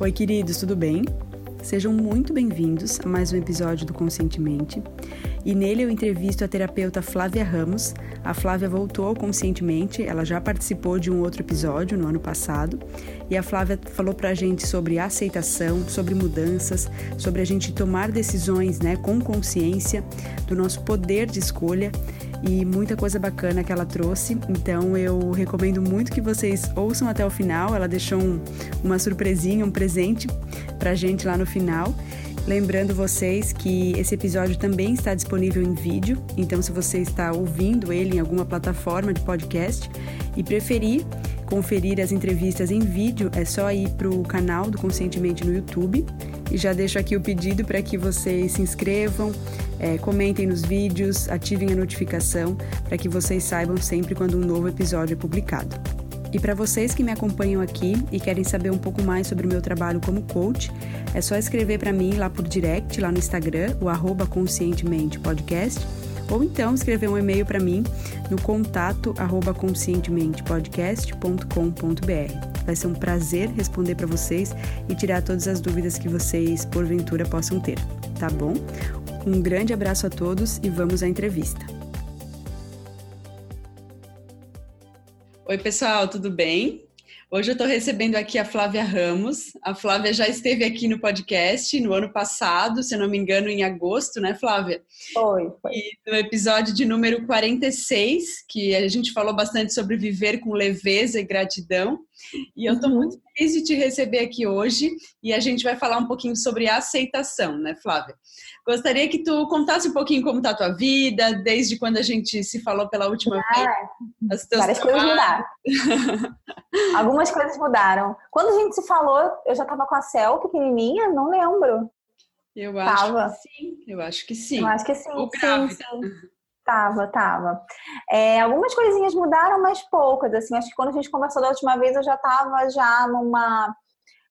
Oi, queridos, tudo bem? Sejam muito bem-vindos a mais um episódio do Conscientemente. E nele eu entrevisto a terapeuta Flávia Ramos. A Flávia voltou ao Conscientemente, ela já participou de um outro episódio no ano passado. E a Flávia falou pra gente sobre aceitação, sobre mudanças, sobre a gente tomar decisões né, com consciência, do nosso poder de escolha e muita coisa bacana que ela trouxe. Então eu recomendo muito que vocês ouçam até o final. Ela deixou um, uma surpresinha, um presente pra gente lá no final. Lembrando vocês que esse episódio também está disponível em vídeo, então se você está ouvindo ele em alguma plataforma de podcast e preferir conferir as entrevistas em vídeo, é só ir para o canal do Conscientemente no YouTube. E já deixo aqui o pedido para que vocês se inscrevam, é, comentem nos vídeos, ativem a notificação para que vocês saibam sempre quando um novo episódio é publicado. E para vocês que me acompanham aqui e querem saber um pouco mais sobre o meu trabalho como coach, é só escrever para mim lá por direct, lá no Instagram, o arroba conscientemente podcast, ou então escrever um e-mail para mim no contato arroba conscientementepodcast.com.br. Vai ser um prazer responder para vocês e tirar todas as dúvidas que vocês porventura possam ter, tá bom? Um grande abraço a todos e vamos à entrevista. Oi, pessoal, tudo bem? Hoje eu estou recebendo aqui a Flávia Ramos. A Flávia já esteve aqui no podcast no ano passado, se eu não me engano, em agosto, né, Flávia? Foi, foi. E no episódio de número 46, que a gente falou bastante sobre viver com leveza e gratidão. E eu estou uhum. muito feliz de te receber aqui hoje e a gente vai falar um pouquinho sobre aceitação, né, Flávia? Gostaria que tu contasse um pouquinho como está a tua vida, desde quando a gente se falou pela última ah, vez. Várias coisas mudaram. Algumas coisas mudaram. Quando a gente se falou, eu já estava com a Cel pequenininha, não lembro. Eu acho tava. que sim. Eu acho que sim. Eu acho que sim. Ou sim, sim. Tava, tava. É, algumas coisinhas mudaram, mas poucas. Assim, acho que quando a gente conversou da última vez, eu já estava já numa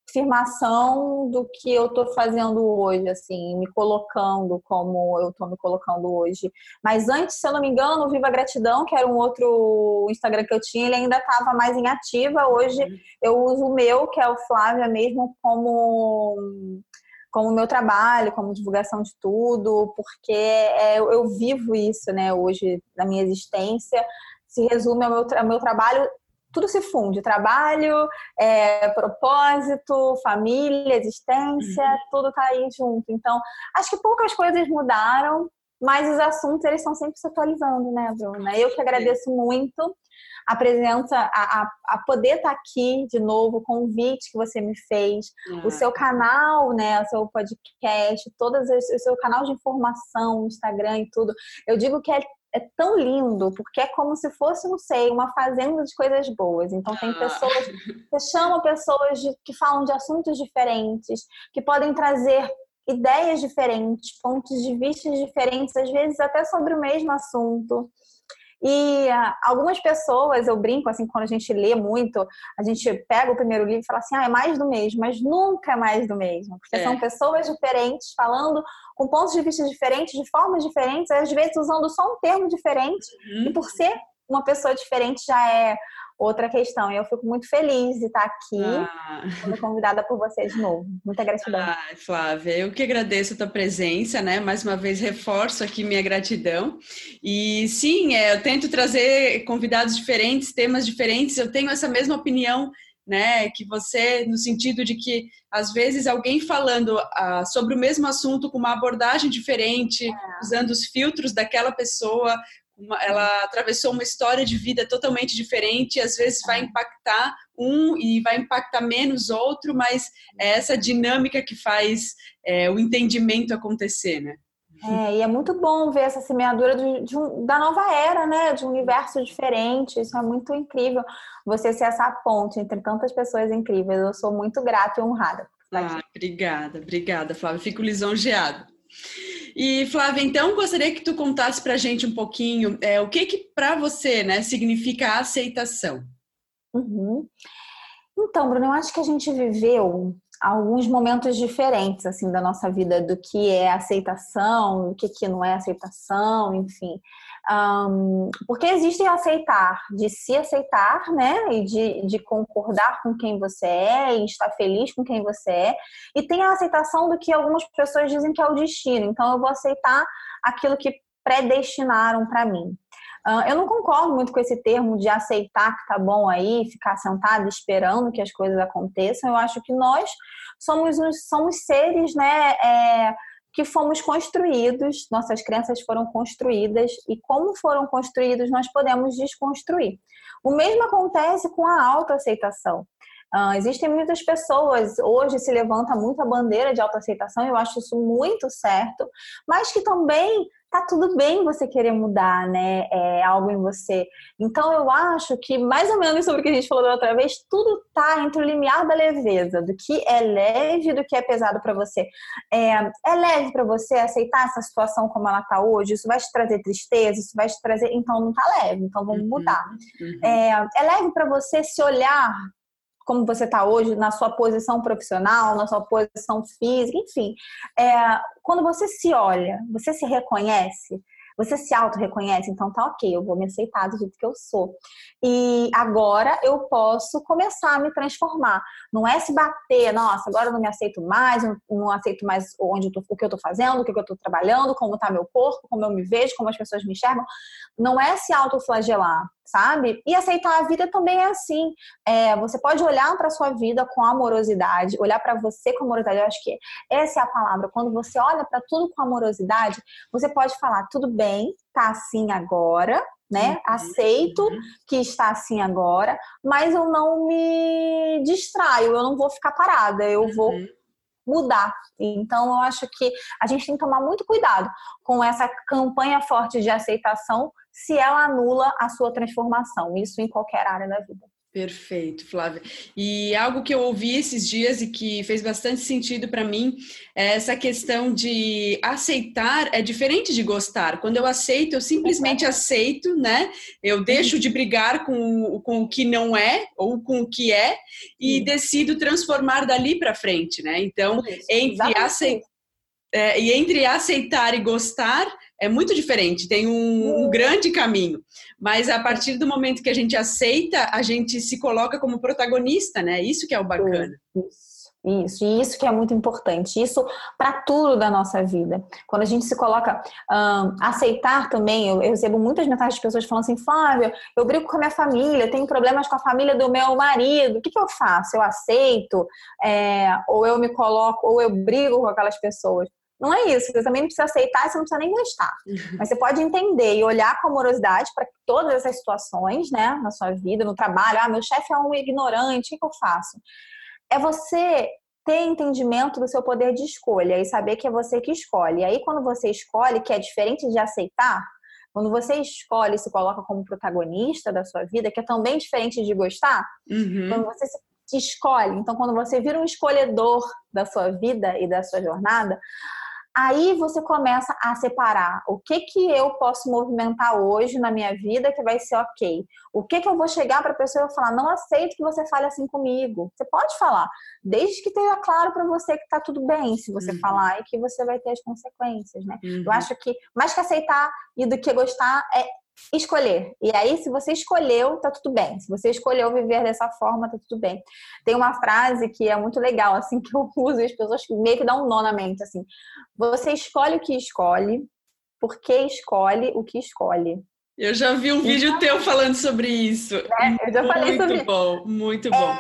afirmação do que eu estou fazendo hoje, assim, me colocando como eu estou me colocando hoje. Mas antes, se eu não me engano, o Viva Gratidão, que era um outro Instagram que eu tinha, ele ainda estava mais em ativa. Hoje uhum. eu uso o meu, que é o Flávia mesmo, como como meu trabalho, como divulgação de tudo, porque é, eu vivo isso, né, hoje na minha existência. Se resume ao meu, ao meu trabalho tudo se funde, trabalho, é, propósito, família, existência, uhum. tudo tá aí junto. Então, acho que poucas coisas mudaram, mas os assuntos eles estão sempre se atualizando, né, Bruna? Eu que agradeço muito a presença, a, a, a poder estar tá aqui de novo, o convite que você me fez, o seu canal, né, o seu podcast, todas as, o seu canal de informação, Instagram e tudo. Eu digo que é é tão lindo, porque é como se fosse, não sei, uma fazenda de coisas boas. Então tem ah. pessoas, você chama pessoas de, que falam de assuntos diferentes, que podem trazer ideias diferentes, pontos de vista diferentes, às vezes até sobre o mesmo assunto. E uh, algumas pessoas, eu brinco assim, quando a gente lê muito, a gente pega o primeiro livro e fala assim, ah, é mais do mesmo, mas nunca é mais do mesmo, porque é. são pessoas diferentes falando com pontos de vista diferentes, de formas diferentes, às vezes usando só um termo diferente, uhum. e por ser uma pessoa diferente já é outra questão. E eu fico muito feliz de estar aqui, ah. sendo convidada por você de novo. Muita gratidão. Ah, Flávia, eu que agradeço a tua presença, né? Mais uma vez reforço aqui minha gratidão. E sim, é, eu tento trazer convidados diferentes, temas diferentes. Eu tenho essa mesma opinião né, que você, no sentido de que às vezes alguém falando ah, sobre o mesmo assunto com uma abordagem diferente, é. usando os filtros daquela pessoa, uma, ela atravessou uma história de vida totalmente diferente, às vezes vai impactar um e vai impactar menos outro, mas é essa dinâmica que faz é, o entendimento acontecer, né? É, e é muito bom ver essa semeadura de, de um, da nova era, né? De um universo diferente. Isso é muito incrível. Você ser essa ponte entre tantas pessoas incríveis. Eu sou muito grata e honrada. Ah, obrigada, obrigada, Flávia. Fico lisonjeada. E Flávia, então gostaria que tu contasse para a gente um pouquinho é, o que que para você, né, significa aceitação. Uhum. Então, Bruno, eu acho que a gente viveu alguns momentos diferentes assim da nossa vida do que é aceitação, do que, que não é aceitação, enfim. Um, porque existe aceitar, de se aceitar, né? E de, de concordar com quem você é e estar feliz com quem você é. E tem a aceitação do que algumas pessoas dizem que é o destino. Então eu vou aceitar aquilo que predestinaram para mim. Eu não concordo muito com esse termo de aceitar que tá bom aí, ficar sentado esperando que as coisas aconteçam. Eu acho que nós somos, somos seres, né? É, que fomos construídos, nossas crenças foram construídas e como foram construídos nós podemos desconstruir. O mesmo acontece com a autoaceitação. Uh, existem muitas pessoas, hoje se levanta muito a bandeira de autoaceitação, eu acho isso muito certo, mas que também tá tudo bem você querer mudar, né? É algo em você. Então eu acho que, mais ou menos sobre o que a gente falou da outra vez, tudo tá entre o limiar da leveza, do que é leve do que é pesado para você. É, é leve para você aceitar essa situação como ela tá hoje? Isso vai te trazer tristeza? Isso vai te trazer. Então não tá leve, então vamos uhum, mudar. Uhum. É, é leve para você se olhar como você está hoje, na sua posição profissional, na sua posição física, enfim. É, quando você se olha, você se reconhece, você se auto-reconhece, então tá ok, eu vou me aceitar do jeito que eu sou. E agora eu posso começar a me transformar. Não é se bater, nossa, agora eu não me aceito mais, não aceito mais onde tô, o que eu tô fazendo, o que eu tô trabalhando, como tá meu corpo, como eu me vejo, como as pessoas me enxergam. Não é se autoflagelar, sabe? E aceitar a vida também é assim. É, você pode olhar para sua vida com amorosidade, olhar para você com amorosidade. Eu acho que essa é a palavra. Quando você olha para tudo com amorosidade, você pode falar: tudo bem, tá assim agora, né? Uhum. Aceito que está assim agora, mas eu não me distraio, eu não vou ficar parada, eu uhum. vou mudar. Então, eu acho que a gente tem que tomar muito cuidado com essa campanha forte de aceitação se ela anula a sua transformação, isso em qualquer área da vida. Perfeito, Flávia. E algo que eu ouvi esses dias e que fez bastante sentido para mim é essa questão de aceitar é diferente de gostar. Quando eu aceito, eu simplesmente aceito, né? Eu deixo de brigar com, com o que não é ou com o que é e decido transformar dali para frente, né? Então, entre aceitar é, e entre aceitar e gostar é muito diferente, tem um, um, grande caminho. Mas a partir do momento que a gente aceita, a gente se coloca como protagonista, né? Isso que é o bacana. Isso. Isso, e isso que é muito importante, isso para tudo da nossa vida. Quando a gente se coloca um, aceitar também, eu, eu, recebo muitas mensagens de pessoas falando assim, Flávia, eu brigo com a minha família, tenho problemas com a família do meu marido, o que, que eu faço? Eu aceito? É, ou eu me coloco, ou eu brigo com aquelas pessoas? Não é isso, você também não precisa aceitar, você não precisa nem gostar. Uhum. Mas você pode entender e olhar com amorosidade para todas essas situações, né, na sua vida, no trabalho. Ah, meu chefe é um ignorante, o que, que eu faço? É você ter entendimento do seu poder de escolha e saber que é você que escolhe. E aí, quando você escolhe, que é diferente de aceitar, quando você escolhe e se coloca como protagonista da sua vida, que é também diferente de gostar, uhum. quando você se escolhe, então quando você vira um escolhedor da sua vida e da sua jornada, Aí você começa a separar o que que eu posso movimentar hoje na minha vida que vai ser ok. O que que eu vou chegar para a pessoa e falar, não aceito que você fale assim comigo. Você pode falar, desde que tenha claro para você que tá tudo bem se você uhum. falar e que você vai ter as consequências, né? Uhum. Eu acho que mais que aceitar e do que gostar é escolher. E aí, se você escolheu, tá tudo bem. Se você escolheu viver dessa forma, tá tudo bem. Tem uma frase que é muito legal, assim, que eu uso e as pessoas meio que dão um nó na mente, assim. Você escolhe o que escolhe, porque escolhe o que escolhe. Eu já vi um vídeo então, teu falando sobre isso. Né? Eu já falei muito sobre Muito bom, muito bom.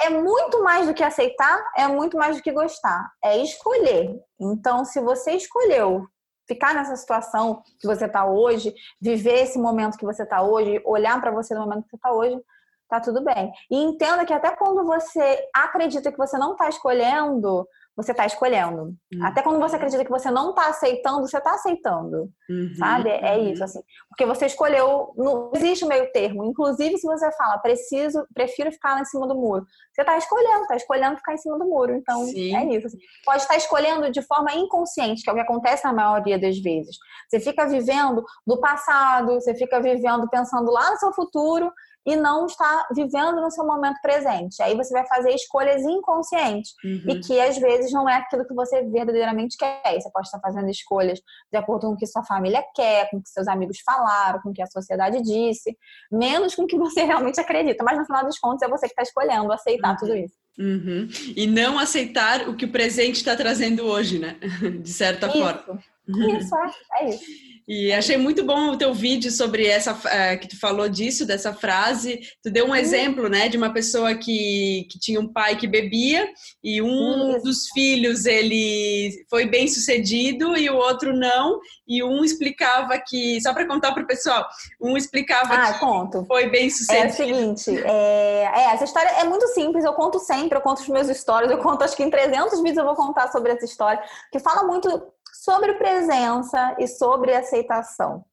É, é muito mais do que aceitar, é muito mais do que gostar. É escolher. Então, se você escolheu ficar nessa situação que você está hoje, viver esse momento que você está hoje, olhar para você no momento que você está hoje, tá tudo bem. E entenda que até quando você acredita que você não está escolhendo, você está escolhendo. Uhum. Até quando você acredita que você não está aceitando, você está aceitando. Uhum. Sabe? É uhum. isso, assim. Porque você escolheu. Não existe meio termo. Inclusive, se você fala, preciso, prefiro ficar lá em cima do muro. Você está escolhendo, está escolhendo ficar em cima do muro. Então, Sim. é isso. Assim. Pode estar escolhendo de forma inconsciente, que é o que acontece na maioria das vezes. Você fica vivendo do passado, você fica vivendo pensando lá no seu futuro e não está vivendo no seu momento presente. Aí você vai fazer escolhas inconscientes uhum. e que às vezes não é aquilo que você verdadeiramente quer. Você pode estar fazendo escolhas de acordo com o que sua família quer, com o que seus amigos falaram, com o que a sociedade disse, menos com o que você realmente acredita. Mas no final dos contos é você que está escolhendo aceitar uhum. tudo isso. Uhum. E não aceitar o que o presente está trazendo hoje, né? De certa isso. forma. Isso, é, é isso. E achei muito bom o teu vídeo sobre essa uh, que tu falou disso, dessa frase. Tu deu um exemplo, né, de uma pessoa que, que tinha um pai que bebia e um Isso. dos filhos ele foi bem sucedido e o outro não. E um explicava que, só para contar para o pessoal, um explicava ah, que conto. foi bem sucedido. É o seguinte, é, é, essa história é muito simples, eu conto sempre, eu conto os meus stories, eu conto acho que em 300 vídeos eu vou contar sobre essa história, que fala muito sobre presença e sobre aceitação.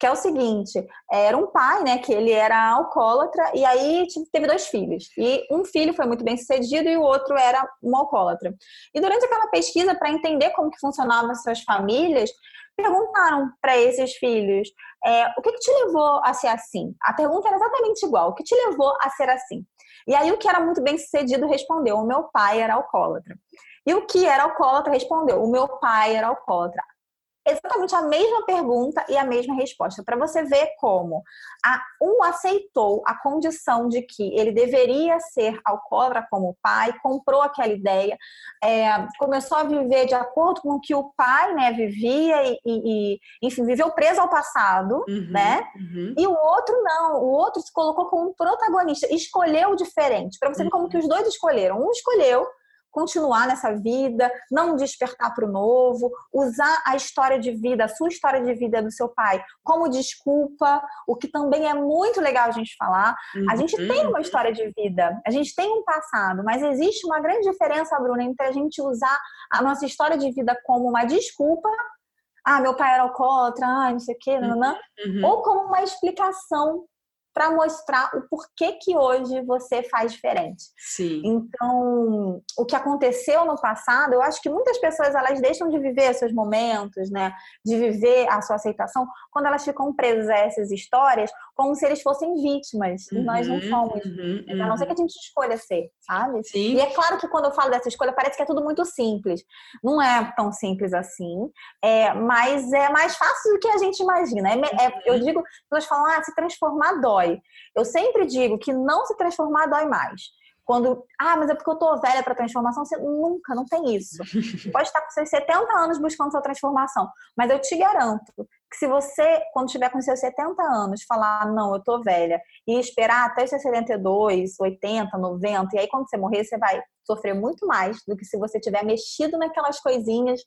Que é o seguinte, era um pai, né, que ele era alcoólatra e aí teve dois filhos. E um filho foi muito bem sucedido e o outro era um alcoólatra. E durante aquela pesquisa para entender como que funcionavam as suas famílias, perguntaram para esses filhos é, o que, que, te levou a ser assim? A pergunta era exatamente igual: o que te levou a ser assim? E aí o que era muito bem sucedido respondeu: o meu pai era alcoólatra. E o que era alcoólatra respondeu: o meu pai era alcoólatra. Exatamente a mesma pergunta e a mesma resposta, para você ver como a, um aceitou a condição de que ele deveria ser alcoólatra como pai, comprou aquela ideia, é, começou a viver de acordo com o que o pai né, vivia e, e, enfim, viveu preso ao passado, uhum, né? Uhum. E o outro não, o outro se colocou como protagonista, escolheu diferente, para você ver como que os dois escolheram. Um escolheu continuar nessa vida, não despertar para o novo, usar a história de vida, a sua história de vida do seu pai como desculpa, o que também é muito legal a gente falar. Uhum. A gente tem uma história de vida, a gente tem um passado, mas existe uma grande diferença, Bruna, entre a gente usar a nossa história de vida como uma desculpa ah, meu pai era alcoólatra, ah, não sei o quê, não, não, uhum. ou como uma explicação para mostrar o porquê que hoje você faz diferente. Sim. Então, o que aconteceu no passado, eu acho que muitas pessoas elas deixam de viver seus momentos, né, de viver a sua aceitação quando elas ficam presas a essas histórias como se eles fossem vítimas. Uhum, e nós não uhum, somos. Uhum, uhum. A não ser que a gente escolha ser, sabe? Sim. E é claro que quando eu falo dessa escolha, parece que é tudo muito simples. Não é tão simples assim, é, mas é mais fácil do que a gente imagina. É, é, eu digo, pessoas falam, ah, se transformar dói. Eu sempre digo que não se transformar dói mais. Quando, ah, mas é porque eu tô velha para transformação, você nunca, não tem isso. Você pode estar com seus 70 anos buscando sua transformação, mas eu te garanto que se você, quando tiver com seus 70 anos, falar, não, eu tô velha, e esperar até os seus 72, 80, 90, e aí quando você morrer, você vai sofrer muito mais do que se você tiver mexido naquelas coisinhas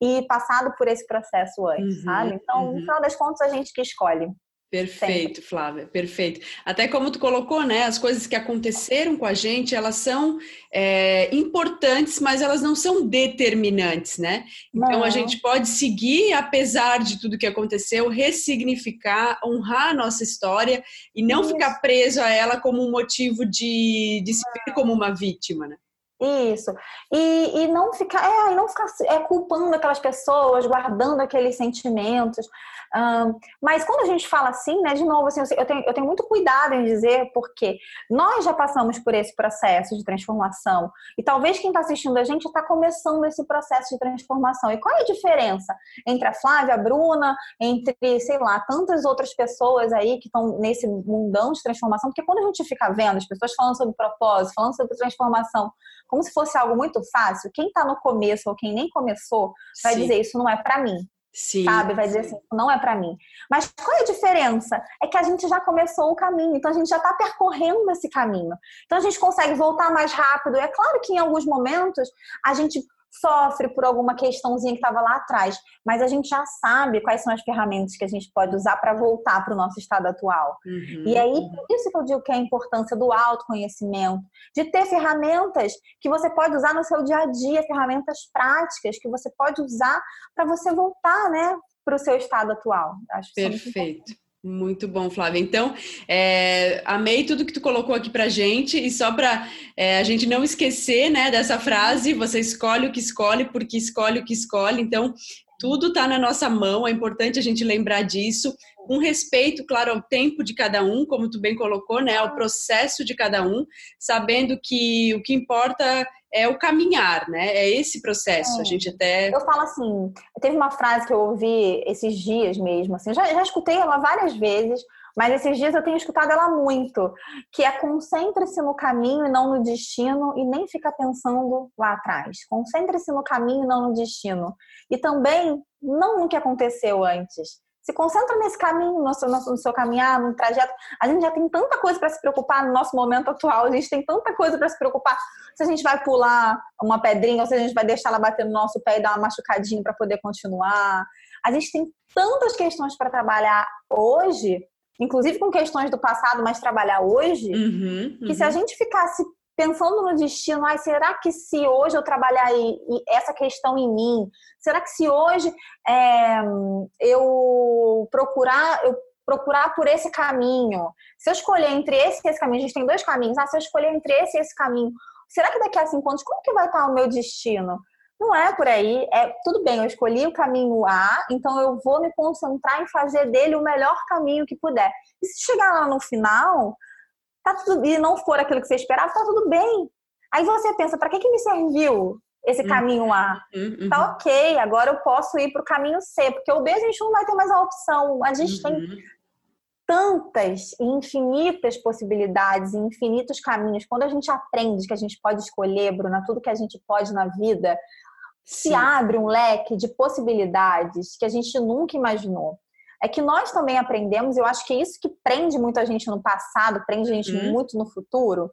e passado por esse processo antes, uhum, sabe? Então, uhum. no final das contas, a gente que escolhe. Perfeito, Flávia, perfeito. Até como tu colocou, né? As coisas que aconteceram com a gente, elas são é, importantes, mas elas não são determinantes, né? Então não. a gente pode seguir, apesar de tudo que aconteceu, ressignificar, honrar a nossa história e não Isso. ficar preso a ela como um motivo de, de se ver como uma vítima, né? Isso. E, e não ficar, é, não ficar é, culpando aquelas pessoas, guardando aqueles sentimentos. Um, mas quando a gente fala assim, né, de novo, assim, eu, tenho, eu tenho muito cuidado em dizer porque nós já passamos por esse processo de transformação e talvez quem está assistindo a gente está começando esse processo de transformação. E qual é a diferença entre a Flávia, a Bruna, entre, sei lá, tantas outras pessoas aí que estão nesse mundão de transformação? Porque quando a gente fica vendo as pessoas falando sobre propósito, falando sobre transformação, como se fosse algo muito fácil, quem está no começo ou quem nem começou vai Sim. dizer isso não é para mim. Sim, sabe? Vai dizer assim, não é para mim. Mas qual é a diferença? É que a gente já começou o caminho, então a gente já está percorrendo esse caminho. Então a gente consegue voltar mais rápido. É claro que em alguns momentos a gente sofre por alguma questãozinha que estava lá atrás, mas a gente já sabe quais são as ferramentas que a gente pode usar para voltar para o nosso estado atual. Uhum. E aí, por isso que eu digo que é a importância do autoconhecimento, de ter ferramentas que você pode usar no seu dia a dia, ferramentas práticas que você pode usar para você voltar, né, para o seu estado atual. Acho Perfeito. Muito bom, Flávia. Então, é, amei tudo que tu colocou aqui pra gente e só para é, a gente não esquecer, né, dessa frase, você escolhe o que escolhe porque escolhe o que escolhe. Então, tudo está na nossa mão, é importante a gente lembrar disso, com respeito, claro, ao tempo de cada um, como tu bem colocou, né, ao processo de cada um, sabendo que o que importa é o caminhar, né? É esse processo. É. A gente até. Eu falo assim, teve uma frase que eu ouvi esses dias mesmo, assim, já, já escutei ela várias vezes, mas esses dias eu tenho escutado ela muito, que é concentre-se no caminho e não no destino e nem fica pensando lá atrás. Concentre-se no caminho e não no destino. E também não no que aconteceu antes. Se concentra nesse caminho, no seu, no seu caminhar, no trajeto. A gente já tem tanta coisa para se preocupar no nosso momento atual, a gente tem tanta coisa para se preocupar. Se a gente vai pular uma pedrinha, ou se a gente vai deixar ela bater no nosso pé e dar uma machucadinha para poder continuar. A gente tem tantas questões para trabalhar hoje inclusive com questões do passado, mas trabalhar hoje, uhum, uhum. que se a uhum. gente ficasse pensando no destino, ai, será que se hoje eu trabalhar essa questão em mim, será que se hoje é, eu procurar, eu procurar por esse caminho, se eu escolher entre esse e esse caminho, a gente tem dois caminhos, ah, se eu escolher entre esse e esse caminho, será que daqui a cinco anos, como que vai estar o meu destino? Não é por aí. É tudo bem, eu escolhi o caminho A, então eu vou me concentrar em fazer dele o melhor caminho que puder. E se chegar lá no final, tá tudo e não for aquilo que você esperava, tá tudo bem. Aí você pensa, para que que me serviu esse uhum. caminho A? Uhum. Tá OK, agora eu posso ir para o caminho C, porque o B a gente não vai ter mais a opção. A gente uhum. tem tantas e infinitas possibilidades infinitos caminhos. Quando a gente aprende que a gente pode escolher, Bruna, tudo que a gente pode na vida, se abre um leque de possibilidades que a gente nunca imaginou. É que nós também aprendemos, eu acho que é isso que prende muito a gente no passado, prende a gente uhum. muito no futuro,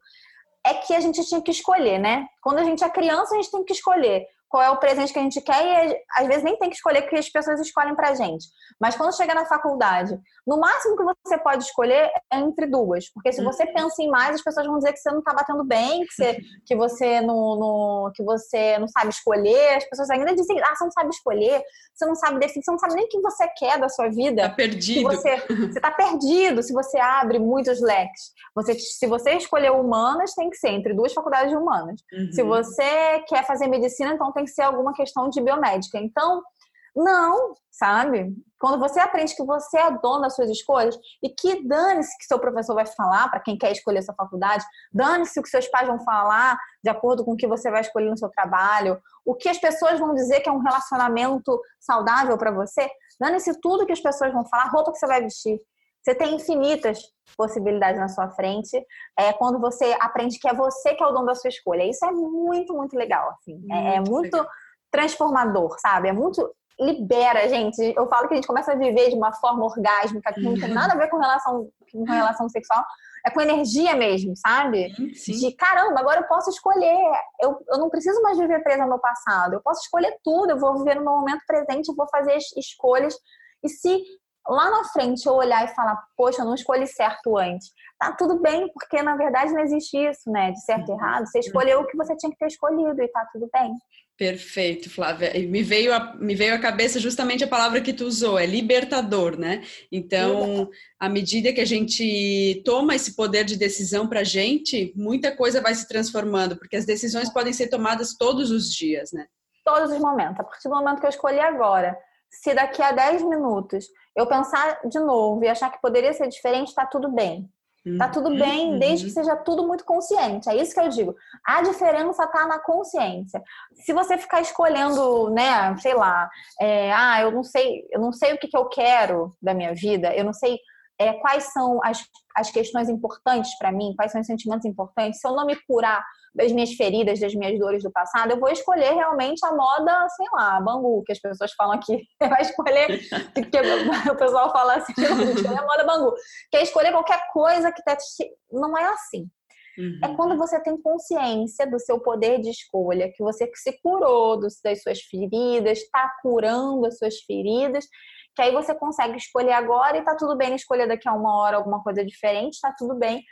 é que a gente tinha que escolher, né? Quando a gente é criança, a gente tem que escolher qual é o presente que a gente quer e às vezes nem tem que escolher porque as pessoas escolhem pra gente. Mas quando chega na faculdade, no máximo que você pode escolher é entre duas. Porque se você uhum. pensa em mais, as pessoas vão dizer que você não tá batendo bem, que você, que você, não, não, que você não sabe escolher. As pessoas ainda dizem, ah, você não sabe escolher, você não sabe definir, você não sabe nem o que você quer da sua vida. Tá perdido. Você, você tá perdido se você abre muitos leques. Você, se você escolher humanas, tem que ser entre duas faculdades de humanas. Uhum. Se você quer fazer medicina, então tem que ser alguma questão de biomédica. Então, não, sabe? Quando você aprende que você é dono das suas escolhas e que dane-se que seu professor vai falar para quem quer escolher sua faculdade, dane-se o que seus pais vão falar de acordo com o que você vai escolher no seu trabalho, o que as pessoas vão dizer que é um relacionamento saudável para você, dane-se tudo que as pessoas vão falar, roupa que você vai vestir. Você tem infinitas possibilidades na sua frente é quando você aprende que é você que é o dono da sua escolha. Isso é muito, muito legal, assim. Muito é, é muito transformador, sabe? É muito libera, gente. Eu falo que a gente começa a viver de uma forma orgásmica, que não tem uhum. nada a ver com relação, com relação sexual, é com energia mesmo, sabe? Sim. De caramba, agora eu posso escolher. Eu, eu não preciso mais viver presa no passado. Eu posso escolher tudo, eu vou viver no meu momento presente, eu vou fazer escolhas. E se lá na frente eu olhar e falar, poxa, eu não escolhi certo antes. Tá tudo bem, porque na verdade não existe isso, né? De certo e uhum. errado. Você escolheu o que você tinha que ter escolhido e tá tudo bem. Perfeito, Flávia. Me veio, a, me veio à cabeça justamente a palavra que tu usou, é libertador, né? Então, à medida que a gente toma esse poder de decisão para a gente, muita coisa vai se transformando, porque as decisões podem ser tomadas todos os dias, né? Todos os momentos. A partir do momento que eu escolhi agora, se daqui a 10 minutos eu pensar de novo e achar que poderia ser diferente, está tudo bem. Tá tudo uhum. bem, desde que seja tudo muito consciente. É isso que eu digo. A diferença tá na consciência. Se você ficar escolhendo, né, sei lá, é, ah, eu não sei, eu não sei o que, que eu quero da minha vida, eu não sei é, quais são as, as questões importantes para mim, quais são os sentimentos importantes. Se eu não me curar das minhas feridas, das minhas dores do passado, eu vou escolher realmente a moda, sei lá, bangu, que as pessoas falam aqui. Vai escolher, porque o pessoal fala assim, escolher a moda bangu. Quer escolher qualquer coisa que tá... Não é assim. Uhum. É quando você tem consciência do seu poder de escolha, que você se curou das suas feridas, está curando as suas feridas que aí você consegue escolher agora e tá tudo bem escolher daqui a uma hora alguma coisa diferente, tá tudo bem,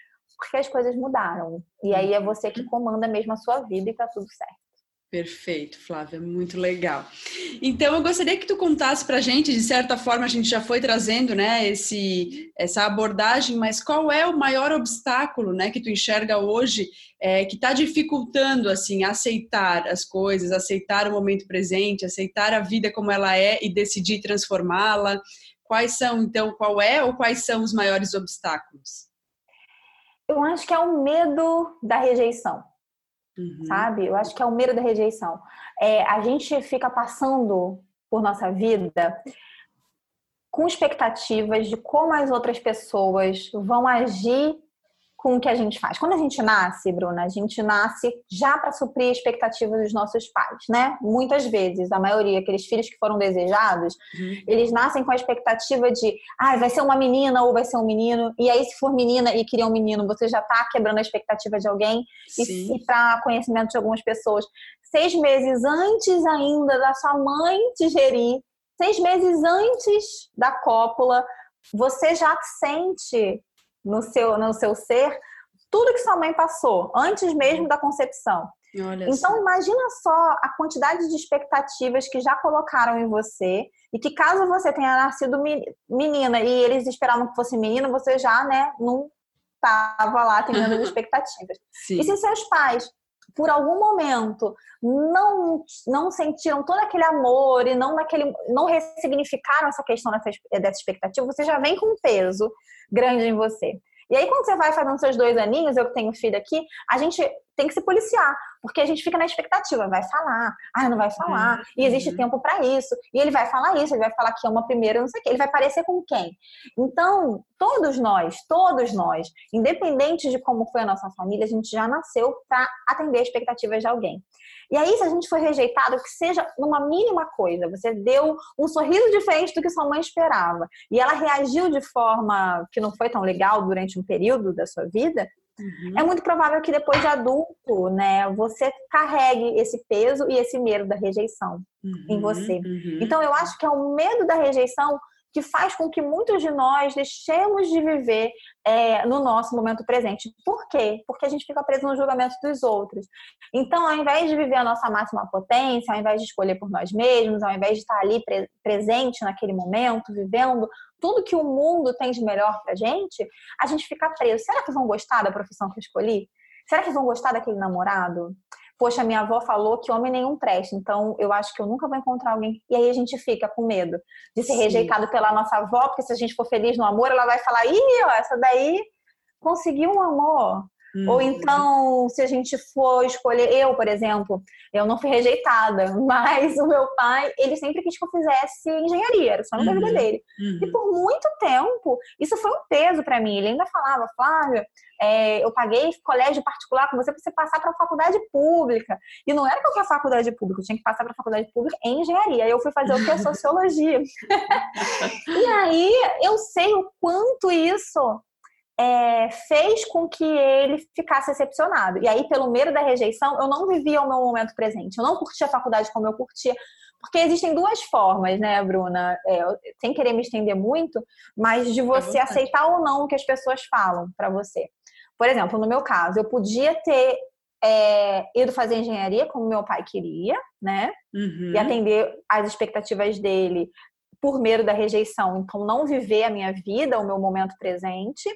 porque as coisas mudaram. E aí é você que comanda mesmo a sua vida e tá tudo certo. Perfeito, Flávia, muito legal. Então, eu gostaria que tu contasse para a gente, de certa forma, a gente já foi trazendo, né, esse, essa abordagem, mas qual é o maior obstáculo, né, que tu enxerga hoje, é, que está dificultando, assim, aceitar as coisas, aceitar o momento presente, aceitar a vida como ela é e decidir transformá-la? Quais são, então, qual é ou quais são os maiores obstáculos? Eu acho que é o medo da rejeição Uhum. Sabe? Eu acho que é o medo da rejeição. É, a gente fica passando por nossa vida com expectativas de como as outras pessoas vão agir com o que a gente faz. Quando a gente nasce, Bruna, a gente nasce já para suprir a expectativa dos nossos pais, né? Muitas vezes, a maioria, aqueles filhos que foram desejados, uhum. eles nascem com a expectativa de, ah, vai ser uma menina ou vai ser um menino, e aí se for menina e queria um menino, você já está quebrando a expectativa de alguém, Sim. e, para conhecimento de algumas pessoas, seis meses antes ainda da sua mãe te gerir, seis meses antes da cópula, você já sente no seu, no seu ser tudo que sua mãe passou, antes mesmo da concepção. Olha então, imagina só a quantidade de expectativas que já colocaram em você e que caso você tenha nascido menina e eles esperavam que fosse menino, você já, né, não estava lá atendendo as expectativas. Sim. E se seus pais, por algum momento, não, não sentiram todo aquele amor e não, naquele, não ressignificaram essa questão dessa, dessa expectativa, você já vem com um peso grande em você. E aí, quando você vai fazendo seus dois aninhos, eu que tenho filho aqui, a gente tem que se policiar, porque a gente fica na expectativa, vai falar, ah, não vai falar, uhum. e existe tempo para isso, e ele vai falar isso, ele vai falar que é uma primeira, não sei o quê, ele vai parecer com quem? Então, todos nós, todos nós, independente de como foi a nossa família, a gente já nasceu para atender expectativas de alguém. E aí, se a gente for rejeitado, que seja numa mínima coisa, você deu um sorriso diferente do que sua mãe esperava, e ela reagiu de forma que não foi tão legal durante um período da sua vida, Uhum. É muito provável que depois de adulto, né, você carregue esse peso e esse medo da rejeição uhum. em você. Uhum. Então, eu acho que é o medo da rejeição que faz com que muitos de nós deixemos de viver é, no nosso momento presente. Por quê? Porque a gente fica preso no julgamento dos outros. Então, ao invés de viver a nossa máxima potência, ao invés de escolher por nós mesmos, ao invés de estar ali pre presente naquele momento, vivendo tudo que o mundo tem de melhor pra gente, a gente fica preso. Será que vão gostar da profissão que eu escolhi? Será que vão gostar daquele namorado? poxa, minha avó falou que homem nenhum presta, então eu acho que eu nunca vou encontrar alguém. E aí a gente fica com medo de ser Sim. rejeitado pela nossa avó, porque se a gente for feliz no amor, ela vai falar: ih, ó, essa daí conseguiu um amor. Uhum. Ou então, se a gente for escolher, eu, por exemplo, eu não fui rejeitada, mas o meu pai, ele sempre quis que eu fizesse engenharia, era só no uhum. vida dele. Uhum. E por muito tempo, isso foi um peso para mim. Ele ainda falava, Flávia, é, eu paguei colégio particular com você para você passar para faculdade pública. E não era qualquer faculdade pública, eu tinha que passar para faculdade pública em engenharia. Aí eu fui fazer o que? Sociologia. e aí eu sei o quanto isso é, fez com que ele ficasse decepcionado. E aí, pelo medo da rejeição, eu não vivia o meu momento presente. Eu não curtia a faculdade como eu curtia. Porque existem duas formas, né, Bruna? É, sem querer me estender muito, mas de você é aceitar ou não o que as pessoas falam para você. Por exemplo, no meu caso, eu podia ter é, ido fazer engenharia como meu pai queria, né? Uhum. E atender às expectativas dele por medo da rejeição. Então, não viver a minha vida, o meu momento presente.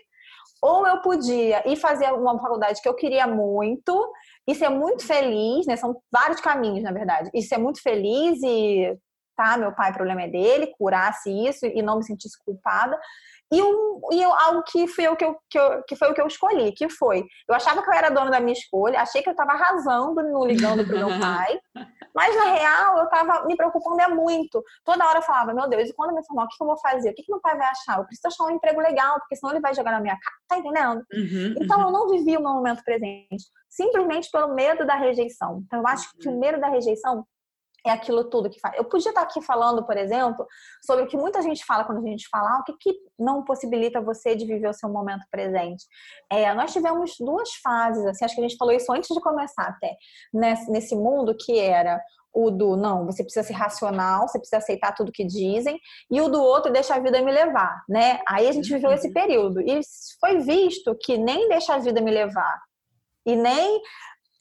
Ou eu podia ir fazer uma faculdade que eu queria muito e ser muito feliz, né? São vários caminhos, na verdade. E ser muito feliz e, tá, meu pai, o problema é dele, curasse isso e não me sentisse culpada. E, um, e eu, algo que, fui eu, que, eu, que, eu, que foi o que eu escolhi, que foi, eu achava que eu era dona da minha escolha, achei que eu estava arrasando no ligando pro meu pai, mas na real eu estava me preocupando é muito. Toda hora eu falava, meu Deus, e quando eu me formar, o que, eu vou fazer? O que, que meu pai vai achar? Eu preciso achar um emprego legal, porque senão ele vai jogar na minha cara, tá entendendo? Uhum, então uhum. eu não vivi o meu momento presente, simplesmente pelo medo da rejeição. Então eu acho que o medo da rejeição é aquilo tudo que faz. Eu podia estar aqui falando, por exemplo, sobre o que muita gente fala quando a gente fala, ah, o que, que não possibilita você de viver o seu momento presente. É, nós tivemos duas fases, assim, acho que a gente falou isso antes de começar até, nesse, nesse mundo que era o do não, você precisa ser racional, você precisa aceitar tudo que dizem, e o do outro deixa a vida me levar, né? Aí a gente viveu esse uhum. período e foi visto que nem deixa a vida me levar e nem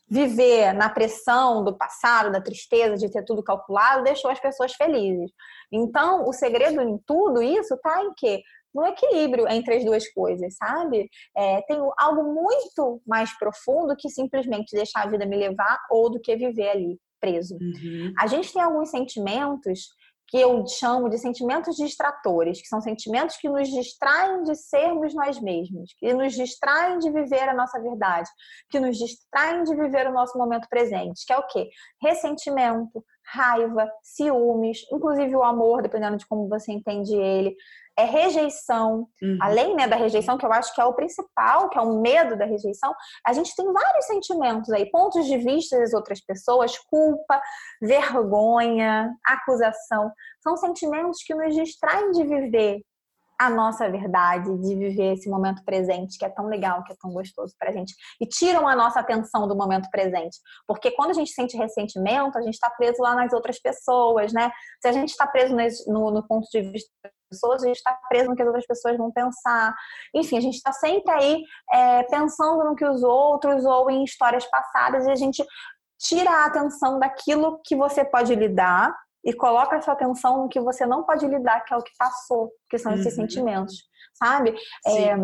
viver na pressão do passado, da tristeza de ter tudo calculado, deixou as pessoas felizes. Então, o segredo em tudo isso está em quê? No equilíbrio entre as duas coisas, sabe? É, tem algo muito mais profundo que simplesmente deixar a vida me levar ou do que viver ali preso. Uhum. A gente tem alguns sentimentos que eu chamo de sentimentos distratores, que são sentimentos que nos distraem de sermos nós mesmos, que nos distraem de viver a nossa verdade, que nos distraem de viver o nosso momento presente, que é o quê? Ressentimento, raiva, ciúmes, inclusive o amor, dependendo de como você entende ele, é rejeição. Uhum. Além né, da rejeição, que eu acho que é o principal, que é o medo da rejeição, a gente tem vários sentimentos aí, pontos de vista das outras pessoas, culpa, vergonha, acusação. São sentimentos que nos distraem de viver a nossa verdade, de viver esse momento presente, que é tão legal, que é tão gostoso pra gente. E tiram a nossa atenção do momento presente. Porque quando a gente sente ressentimento, a gente está preso lá nas outras pessoas, né? Se a gente está preso no, no, ponto de vista pessoas, a gente está preso no que as outras pessoas vão pensar. Enfim, a gente está sempre aí é, pensando no que os outros ou em histórias passadas e a gente tira a atenção daquilo que você pode lidar e coloca a sua atenção no que você não pode lidar, que é o que passou, que são esses uhum. sentimentos, sabe? É,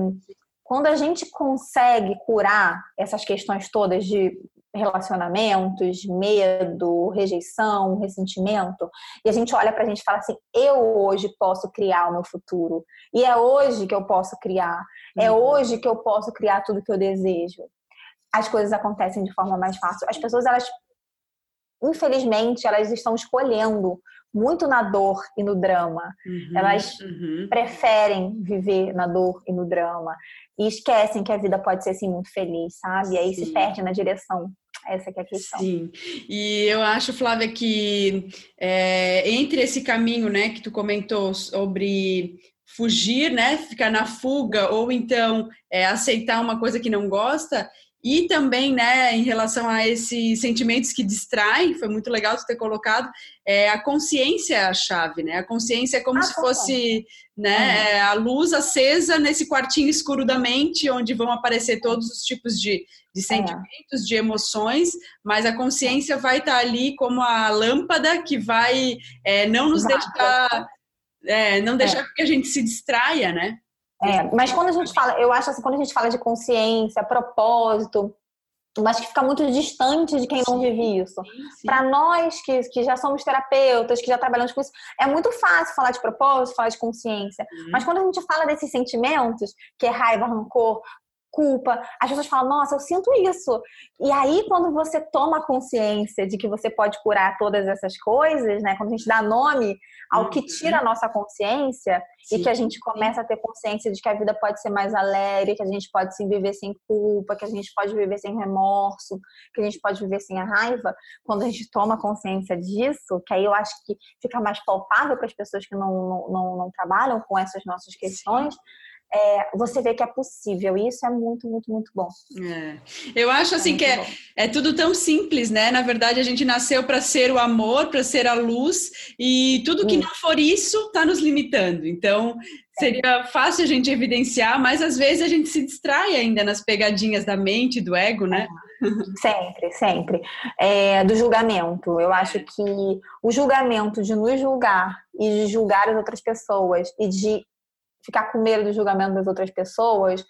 quando a gente consegue curar essas questões todas de relacionamentos, medo, rejeição, ressentimento, e a gente olha pra gente e fala assim: eu hoje posso criar o meu futuro, e é hoje que eu posso criar, é uhum. hoje que eu posso criar tudo que eu desejo. As coisas acontecem de forma mais fácil. As pessoas, elas infelizmente, elas estão escolhendo muito na dor e no drama. Uhum, elas uhum. preferem viver na dor e no drama. E esquecem que a vida pode ser assim muito feliz, sabe? E aí Sim. se perde na direção. Essa que é a questão. Sim. E eu acho, Flávia, que é, entre esse caminho, né, que tu comentou sobre fugir, né, ficar na fuga, ou então é, aceitar uma coisa que não gosta, e também, né, em relação a esses sentimentos que distraem, foi muito legal você ter colocado, é, a consciência é a chave, né? A consciência é como ah, se fosse né, é. a luz acesa nesse quartinho escuro da mente, onde vão aparecer todos os tipos de, de é. sentimentos, é. de emoções, mas a consciência vai estar ali como a lâmpada que vai é, não nos deixar, é, não deixar que a gente se distraia, né? É, mas quando a gente fala, eu acho assim, quando a gente fala de consciência, propósito, mas que fica muito distante de quem não vive isso. Para nós que, que já somos terapeutas, que já trabalhamos com isso, é muito fácil falar de propósito, falar de consciência. Uhum. Mas quando a gente fala desses sentimentos, que é raiva, rancor, culpa. As pessoas falam, nossa, eu sinto isso. E aí, quando você toma consciência de que você pode curar todas essas coisas, né? Quando a gente dá nome ao que tira a nossa consciência Sim. e que a gente começa a ter consciência de que a vida pode ser mais alegre, que a gente pode sim viver sem culpa, que a gente pode viver sem remorso, que a gente pode viver sem a raiva, quando a gente toma consciência disso, que aí eu acho que fica mais palpável para as pessoas que não, não, não, não trabalham com essas nossas questões. Sim é, você vê que é possível. E isso é muito, muito, muito bom. É. Eu acho assim é que é, é, tudo tão simples, né? Na verdade, a gente nasceu para ser o amor, para ser a luz, e tudo que não for isso está nos limitando. Então, seria fácil a gente evidenciar, mas às vezes a gente se distrai ainda nas pegadinhas da mente, do ego, né? Sempre, sempre. É, do julgamento. Eu acho que o julgamento de nos julgar e de julgar as outras pessoas e de ficar com medo do julgamento das outras pessoas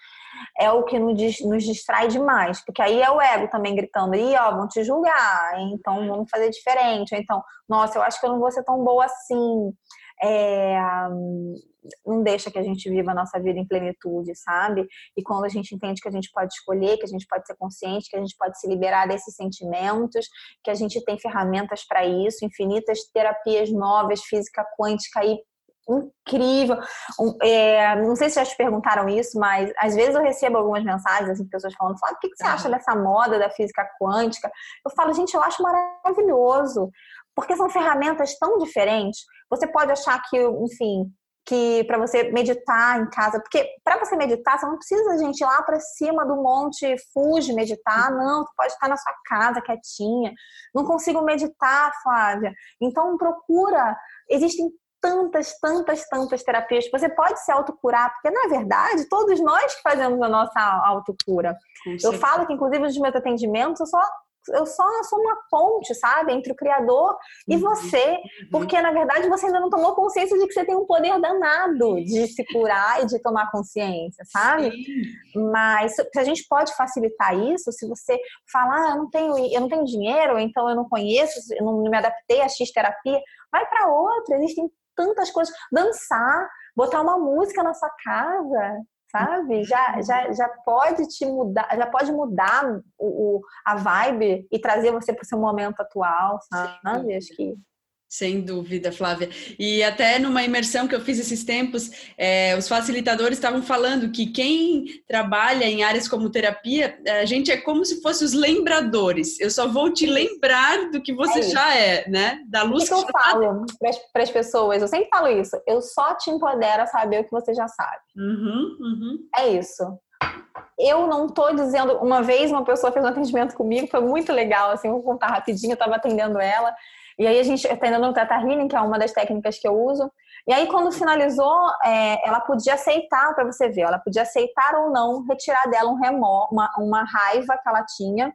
é o que nos, distrai demais, porque aí é o ego também gritando, e ó, vão te julgar, então vamos fazer diferente, então, nossa, eu acho que eu não vou ser tão boa assim. É, não deixa que a gente viva a nossa vida em plenitude, sabe? E quando a gente entende que a gente pode escolher, que a gente pode ser consciente, que a gente pode se liberar desses sentimentos, que a gente tem ferramentas para isso, infinitas terapias novas, física quântica aí incrível. É, não sei se já te perguntaram isso, mas às vezes eu recebo algumas mensagens assim, de pessoas falando: o que, que você acha dessa moda da física quântica? Eu falo, gente, eu acho maravilhoso, porque são ferramentas tão diferentes. Você pode achar que, enfim, que para você meditar em casa, porque para você meditar, você não precisa, gente, ir lá para cima do monte Fuji meditar, não, você pode estar na sua casa quietinha. Não consigo meditar, Flávia. Então procura, existem tantas, tantas, tantas terapias. Você pode se autocurar, porque na verdade todos nós que fazemos a nossa autocura. Eu falo que, inclusive, nos meus atendimentos, eu só eu só sou uma ponte, sabe, entre o criador e uhum. você, porque na verdade você ainda não tomou consciência de que você tem um poder danado de se curar e de tomar consciência, sabe? Sim. Mas a gente pode facilitar isso se você falar, ah, eu não tenho, eu não tenho dinheiro, então eu não conheço, eu não me adaptei à X terapia, vai para outra, existem tantas coisas, dançar, botar uma música na sua casa, sabe? Já, já, já pode te mudar, já pode mudar o, o a vibe e trazer você para o seu momento atual, sabe? Acho que sem dúvida, Flávia. E até numa imersão que eu fiz esses tempos, é, os facilitadores estavam falando que quem trabalha em áreas como terapia, a gente é como se fosse os lembradores. Eu só vou te lembrar do que você é já é, né? Da luz o que, que, eu tá falo para as pessoas? Eu sempre falo isso. Eu só te empodero a saber o que você já sabe. Uhum, uhum. É isso eu não tô dizendo. Uma vez uma pessoa fez um atendimento comigo, foi muito legal, assim, vou contar rapidinho, eu tava atendendo ela. E aí a gente está ainda no Teta Healing, que é uma das técnicas que eu uso. E aí quando finalizou, é, ela podia aceitar, para você ver, ela podia aceitar ou não retirar dela um remor, uma, uma raiva que ela tinha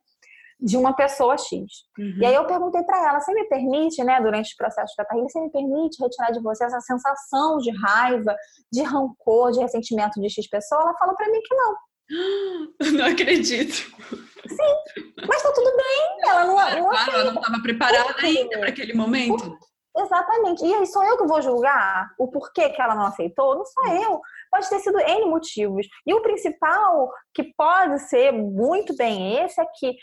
de uma pessoa X. Uhum. E aí eu perguntei para ela, você me permite, né, durante o processo de Healing, você me permite retirar de você essa sensação de raiva, de rancor, de ressentimento de X pessoa? Ela falou para mim que não. Não acredito. Sim, mas tá tudo bem. Ela não, não claro, ela não estava preparada ainda para aquele momento. Exatamente. E aí sou eu que vou julgar o porquê que ela não aceitou? Não sou eu. Pode ter sido N motivos. E o principal, que pode ser muito bem esse, é que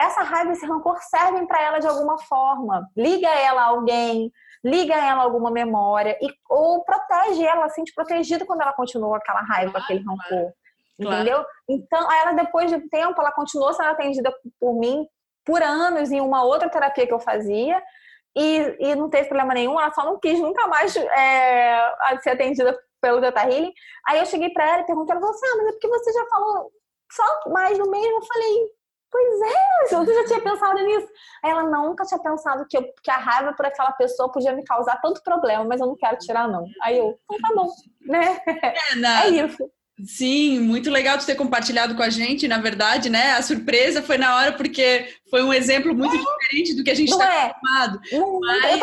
essa raiva e esse rancor servem para ela de alguma forma. Liga ela a alguém, liga ela a alguma memória, e, ou protege ela, se sente protegida quando ela continua aquela raiva, aquele rancor. Claro. Entendeu? Então, ela depois de um tempo, ela continuou sendo atendida por mim por anos em uma outra terapia que eu fazia e, e não teve problema nenhum, ela só não quis nunca mais é, ser atendida pelo Data Healing. Aí eu cheguei para ela e perguntei, ela falou assim, ah, mas é porque você já falou só mais no mesmo? Eu falei, pois é, você já tinha pensado nisso? Aí ela nunca tinha pensado que, eu, que a raiva por aquela pessoa podia me causar tanto problema, mas eu não quero tirar não. Aí eu, então tá bom, né? É, é isso. Sim, muito legal de ter compartilhado com a gente, na verdade, né? A surpresa foi na hora porque foi um exemplo muito é. diferente do que a gente está é. acostumado. Não, mas...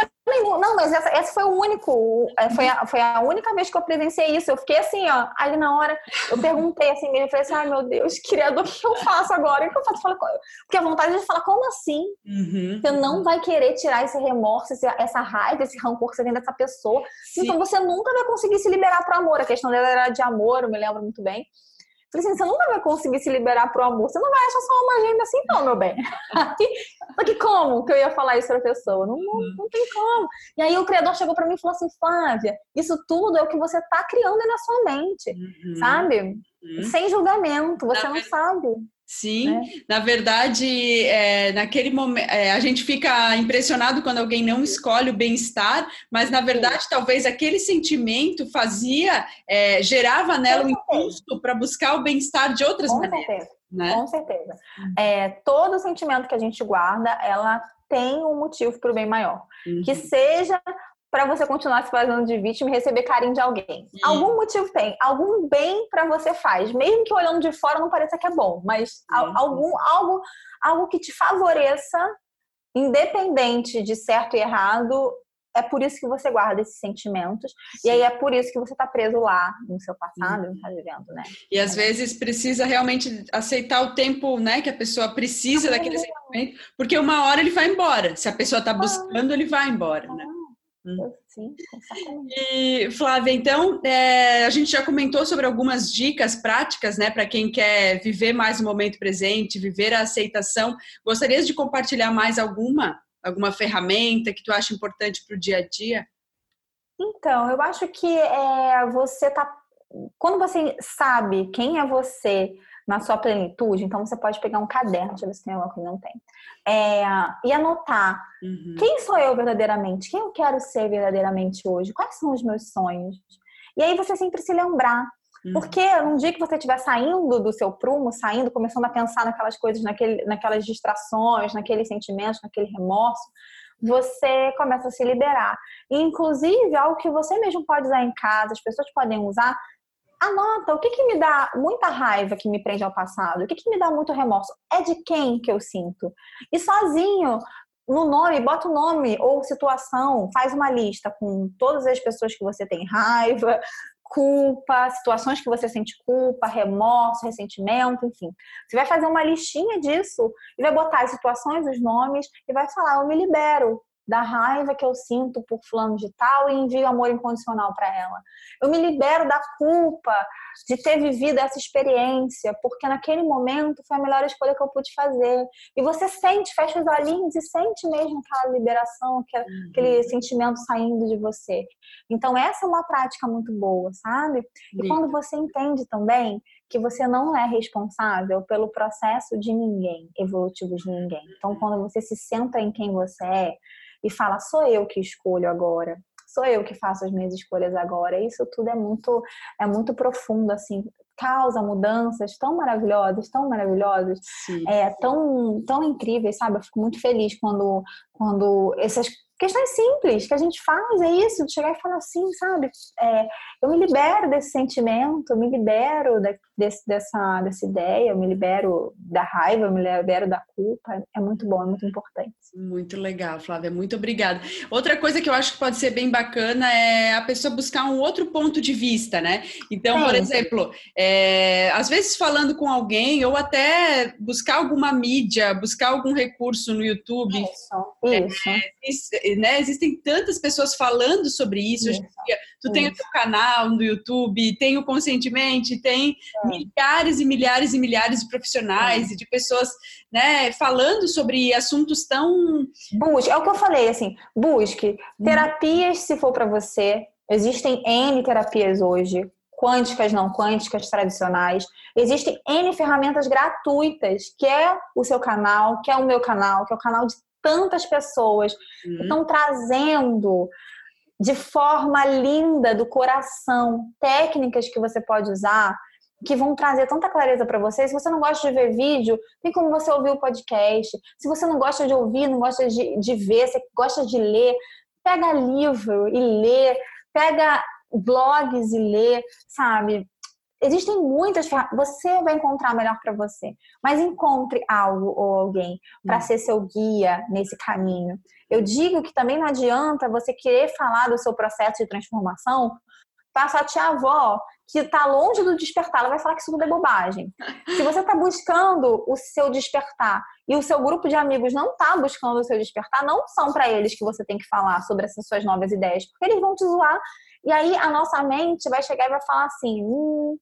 não, mas essa, essa foi o único, é, foi a, foi a única vez que eu presenciei isso. Eu fiquei assim, ó, ali na hora, eu perguntei assim, eu falei assim, ai meu Deus, criador, o que eu faço agora? O que eu faço? Porque a vontade de falar, como assim? Uhum. Você não vai querer tirar esse remorso, essa raiva, esse rancor que você tem dessa pessoa. Sim. Então você nunca vai conseguir se liberar pro amor. A questão dela era de amor, eu me lembro muito bem. Falei assim, você nunca vai conseguir se liberar pro amor. Você não vai achar só uma agenda assim, não, meu bem. Só que como que eu ia falar isso pra pessoa? Não, não, uhum. não tem como. E aí o criador chegou para mim e falou assim, Flávia, isso tudo é o que você tá criando aí na sua mente, uhum. sabe? Uhum. Sem julgamento, você não sabe. Sim, né? na verdade, é, naquele momento, é, a gente fica impressionado quando alguém não escolhe o bem-estar, mas na verdade, Sim. talvez aquele sentimento fazia, é, gerava nela um impulso para buscar o bem-estar de outras Com maneiras. Certeza. Né? Com certeza. Uhum. É, todo sentimento que a gente guarda, ela tem um motivo para o bem maior. Uhum. Que seja para você continuar se fazendo de vítima e receber carinho de alguém. Sim. Algum motivo tem, algum bem para você faz, mesmo que olhando de fora não pareça que é bom, mas algum algo algo que te favoreça, independente de certo e errado, é por isso que você guarda esses sentimentos. Sim. E aí é por isso que você está preso lá no seu passado, não está vivendo, né? E às vezes precisa realmente aceitar o tempo, né, que a pessoa precisa daquele sentimento, porque uma hora ele vai embora. Se a pessoa está buscando, ele vai embora, né? Hum. Sim, E, Flávia, então, é, a gente já comentou sobre algumas dicas práticas, né, para quem quer viver mais o momento presente, viver a aceitação. Gostarias de compartilhar mais alguma, alguma ferramenta que tu acha importante para o dia a dia? Então, eu acho que é, você tá. Quando você sabe quem é você, na sua plenitude, então você pode pegar um caderno, deixa eu ver se tem alguma que não tem, é, e anotar uhum. quem sou eu verdadeiramente, quem eu quero ser verdadeiramente hoje, quais são os meus sonhos. E aí você sempre se lembrar. Uhum. Porque num dia que você estiver saindo do seu prumo, saindo, começando a pensar naquelas coisas, naquele, naquelas distrações, naqueles sentimentos, naquele remorso, você começa a se liberar. E, inclusive, algo que você mesmo pode usar em casa, as pessoas podem usar, anota o que, que me dá muita raiva que me prende ao passado, o que, que me dá muito remorso, é de quem que eu sinto. E sozinho, no nome, bota o nome ou situação, faz uma lista com todas as pessoas que você tem raiva, culpa, situações que você sente culpa, remorso, ressentimento, enfim. Você vai fazer uma listinha disso e vai botar as situações, os nomes e vai falar: eu me libero da raiva que eu sinto por fulano de tal e envio amor incondicional para ela. Eu me libero da culpa de ter vivido essa experiência, porque naquele momento foi a melhor escolha que eu pude fazer. E você sente, fecha os olhinhos e sente mesmo aquela liberação, aquele uhum. sentimento saindo de você. Então, essa é uma prática muito boa, sabe? E quando você entende também que você não é responsável pelo processo de ninguém, evolutivo de ninguém. Então, quando você se senta em quem você é, e fala: sou eu que escolho agora, sou eu que faço as minhas escolhas agora. Isso tudo é muito é muito profundo assim, causa mudanças tão maravilhosas, tão maravilhosas, Sim. é tão tão incríveis, sabe? Eu fico muito feliz quando quando essas questões simples que a gente faz, é isso, de chegar e falar assim, sabe? É, eu me libero desse sentimento, eu me libero de, desse, dessa, dessa ideia, eu me libero da raiva, eu me libero da culpa. É muito bom, é muito importante. Muito legal, Flávia, muito obrigada. Outra coisa que eu acho que pode ser bem bacana é a pessoa buscar um outro ponto de vista, né? Então, por exemplo, é, às vezes falando com alguém, ou até buscar alguma mídia, buscar algum recurso no YouTube. Isso, isso. Né? Existem tantas pessoas falando sobre isso. isso tu tem o teu canal no YouTube, tem o Conscientemente, tem é. milhares e milhares e milhares de profissionais é. e de pessoas né, falando sobre assuntos tão. Busque, é o que eu falei, assim, busque hum. terapias se for para você. Existem N terapias hoje, quânticas, não quânticas, tradicionais. Existem N ferramentas gratuitas, que é o seu canal, que é o meu canal, que é o canal de tantas pessoas uhum. estão trazendo de forma linda, do coração, técnicas que você pode usar que vão trazer tanta clareza para você. Se você não gosta de ver vídeo, tem como você ouvir o podcast. Se você não gosta de ouvir, não gosta de, de ver, você gosta de ler, pega livro e lê, pega blogs e lê, sabe? Existem muitas você vai encontrar melhor para você, mas encontre algo ou alguém para hum. ser seu guia nesse caminho. Eu digo que também não adianta você querer falar do seu processo de transformação passa a tia avó, que está longe do despertar, ela vai falar que isso tudo é bobagem. Se você está buscando o seu despertar e o seu grupo de amigos não está buscando o seu despertar, não são para eles que você tem que falar sobre essas suas novas ideias, porque eles vão te zoar. E aí a nossa mente vai chegar e vai falar assim: hum,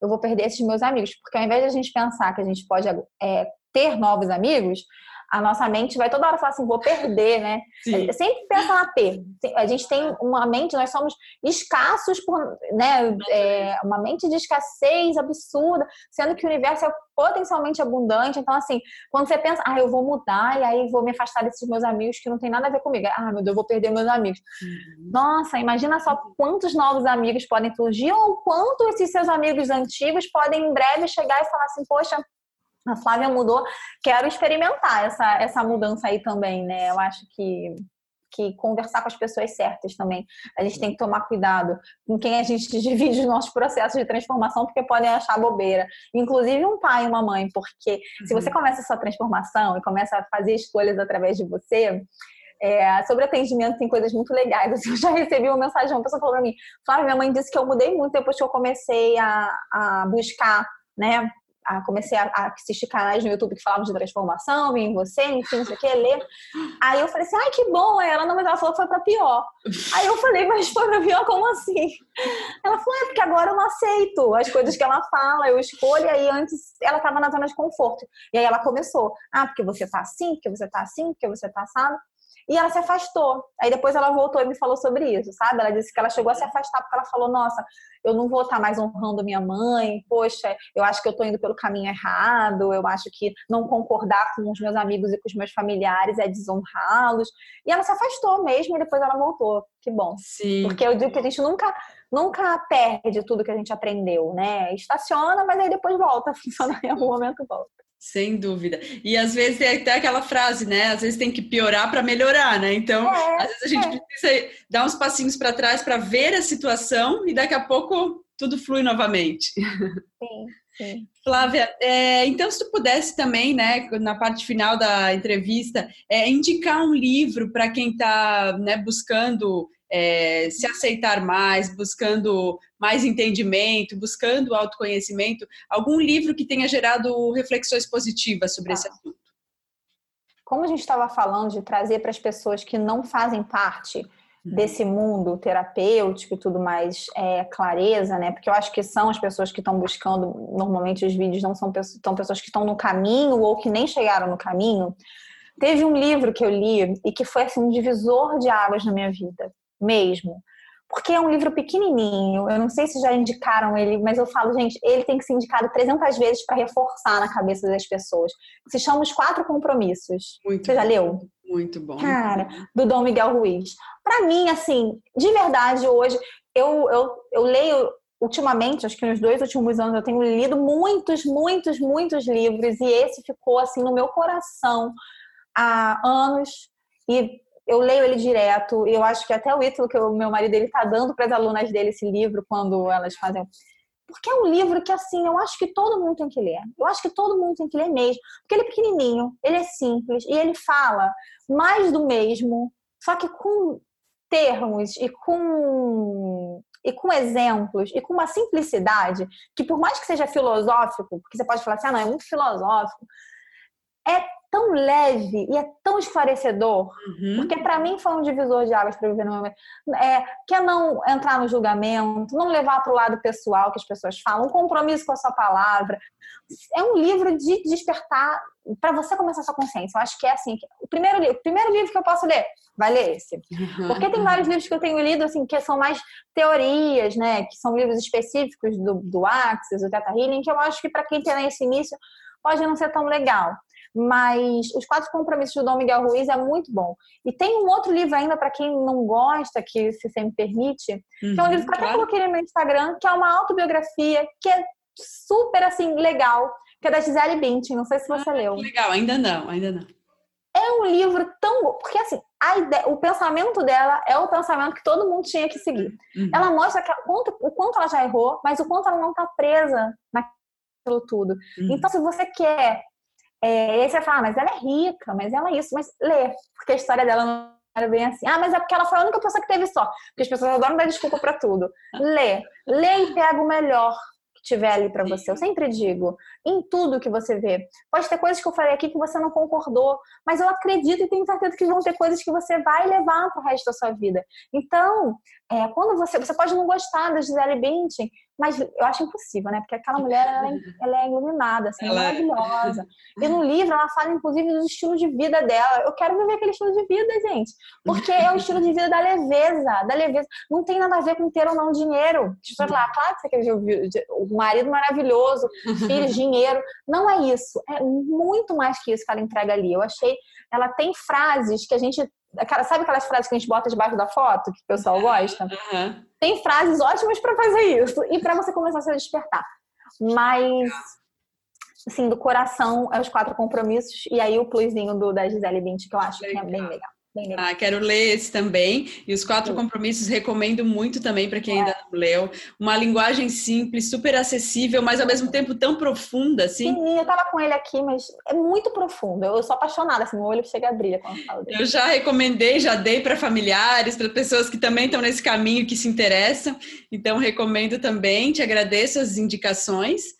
eu vou perder esses meus amigos. Porque ao invés de a gente pensar que a gente pode é, ter novos amigos, a nossa mente vai toda hora falar assim, vou perder, né? Sim. Sempre pensa na perda. A gente tem uma mente, nós somos escassos por, né? É, uma mente de escassez absurda, sendo que o universo é potencialmente abundante. Então, assim, quando você pensa, ah, eu vou mudar e aí vou me afastar desses meus amigos que não tem nada a ver comigo. Ah, meu Deus, eu vou perder meus amigos. Uhum. Nossa, imagina só quantos novos amigos podem surgir ou quanto esses seus amigos antigos podem em breve chegar e falar assim, poxa, a Flávia mudou, quero experimentar essa, essa mudança aí também, né? Eu acho que, que conversar com as pessoas certas também. A gente tem que tomar cuidado com quem a gente divide os nossos processos de transformação, porque podem achar bobeira. Inclusive um pai e uma mãe, porque se você uhum. começa a sua transformação e começa a fazer escolhas através de você, é, sobre atendimento tem coisas muito legais. Assim, eu já recebi uma mensagem, uma pessoa falou pra mim, Flávia, minha mãe disse que eu mudei muito depois que eu comecei a, a buscar né, a, comecei a, a, assistir canais no YouTube que falavam de transformação, vem em você, enfim, não sei o que, ler. Aí eu falei assim, ai, que bom. Aí ela, não, mas ela falou que foi pra pior. Aí eu falei, mas foi pra pior, como assim? Ela falou, é porque agora eu não aceito as coisas que ela fala, eu escolho. Aí antes ela tava na zona de conforto. E aí ela começou, ah, porque você tá assim, porque você tá assim, porque você tá assado. E ela se afastou. Aí depois ela voltou e me falou sobre isso, sabe? Ela disse que ela chegou a se afastar porque ela falou: Nossa, eu não vou estar mais honrando minha mãe, poxa, eu acho que eu estou indo pelo caminho errado, eu acho que não concordar com os meus amigos e com os meus familiares é desonrá-los. E ela se afastou mesmo e depois ela voltou. Que bom. Sim. Porque eu digo que a gente nunca, nunca perde tudo que a gente aprendeu, né? Estaciona, mas aí depois volta a funcionar em algum momento volta. Sem dúvida. E às vezes tem até aquela frase, né? Às vezes tem que piorar para melhorar, né? Então, é, às vezes a gente é. precisa dar uns passinhos para trás para ver a situação e daqui a pouco tudo flui novamente. Sim, sim. Flávia, é, então se tu pudesse também, né, na parte final da entrevista, é, indicar um livro para quem está né, buscando é, se aceitar mais, buscando mais entendimento, buscando autoconhecimento, algum livro que tenha gerado reflexões positivas sobre esse assunto? Como a gente estava falando de trazer para as pessoas que não fazem parte uhum. desse mundo terapêutico e tudo mais é, clareza, né? Porque eu acho que são as pessoas que estão buscando, normalmente os vídeos não são, são pessoas que estão no caminho ou que nem chegaram no caminho. Teve um livro que eu li e que foi assim um divisor de águas na minha vida, mesmo. Porque é um livro pequenininho, eu não sei se já indicaram ele, mas eu falo, gente, ele tem que ser indicado 300 vezes para reforçar na cabeça das pessoas. Se chama Os Quatro Compromissos. Muito Você já leu? Muito bom. Cara, do Dom Miguel Ruiz. Para mim, assim, de verdade, hoje, eu, eu, eu leio ultimamente, acho que nos dois últimos anos, eu tenho lido muitos, muitos, muitos livros e esse ficou, assim, no meu coração há anos. E eu leio ele direto. Eu acho que até o Ítalo, que o meu marido, ele tá dando para as alunas dele esse livro quando elas fazem. Porque é um livro que, assim, eu acho que todo mundo tem que ler. Eu acho que todo mundo tem que ler mesmo. Porque ele é pequenininho, ele é simples e ele fala mais do mesmo, só que com termos e com e com exemplos e com uma simplicidade que por mais que seja filosófico, porque você pode falar assim, ah, não, é muito filosófico, é tão leve e é tão esclarecedor, uhum. porque para mim foi um divisor de águas para viver no momento. É, que é não entrar no julgamento, não levar para o lado pessoal que as pessoas falam, um compromisso com a sua palavra. É um livro de despertar para você começar a sua consciência. Eu acho que é assim, o primeiro livro, o primeiro livro que eu posso ler, vai ler esse. Uhum. Porque tem vários livros que eu tenho lido assim que são mais teorias, né, que são livros específicos do, do Axis, do Teta Healing, que eu acho que para quem tem esse início pode não ser tão legal. Mas Os Quatro Compromissos do Dom Miguel Ruiz é muito bom. E tem um outro livro ainda, para quem não gosta, que se você me permite, uhum, que é um livro que claro. até coloquei no meu Instagram, que é uma autobiografia, que é super, assim, legal, que é da Gisele Bündchen. Não sei se você ah, leu. Legal, ainda não, ainda não. É um livro tão bom, porque assim, ideia, o pensamento dela é o pensamento que todo mundo tinha que seguir. Uhum. Ela mostra que, o, quanto, o quanto ela já errou, mas o quanto ela não está presa naquilo tudo. Uhum. Então, se você quer é, e aí você fala, ah, mas ela é rica, mas ela é isso, mas lê, porque a história dela não era bem assim. Ah, mas é porque ela foi a única pessoa que teve só. Porque as pessoas adoram dar desculpa para tudo. Lê, lê e pega o melhor que tiver ali para você. Eu sempre digo, em tudo que você vê. Pode ter coisas que eu falei aqui que você não concordou, mas eu acredito e tenho certeza que vão ter coisas que você vai levar para o resto da sua vida. Então, é, quando você, você pode não gostar da Gisele Bündchen, mas eu acho impossível, né? Porque aquela mulher, ela é, ela é iluminada, assim, ela é maravilhosa. E no livro, ela fala, inclusive, do estilo de vida dela. Eu quero viver aquele estilo de vida, gente. Porque é o estilo de vida da leveza, da leveza. Não tem nada a ver com ter ou não dinheiro. As pessoas ah, claro que você quer ver o marido maravilhoso, filhos, dinheiro. Não é isso. É muito mais que isso que ela entrega ali. Eu achei... Ela tem frases que a gente Sabe aquelas frases que a gente bota debaixo da foto, que o pessoal gosta? Uhum. Tem frases ótimas para fazer isso e para você começar a se despertar. Mas, assim, do coração é os quatro compromissos e aí o plusinho do, da Gisele Bint, que eu acho legal. que é bem legal. Ah, quero ler esse também. E os quatro compromissos recomendo muito também para quem ainda não leu. Uma linguagem simples, super acessível, mas ao mesmo tempo tão profunda, assim. Sim, eu tava com ele aqui, mas é muito profundo. Eu sou apaixonada, assim, meu olho chega a brilhar quando falo dele. Eu já recomendei, já dei para familiares, para pessoas que também estão nesse caminho, que se interessam. Então, recomendo também. Te agradeço as indicações.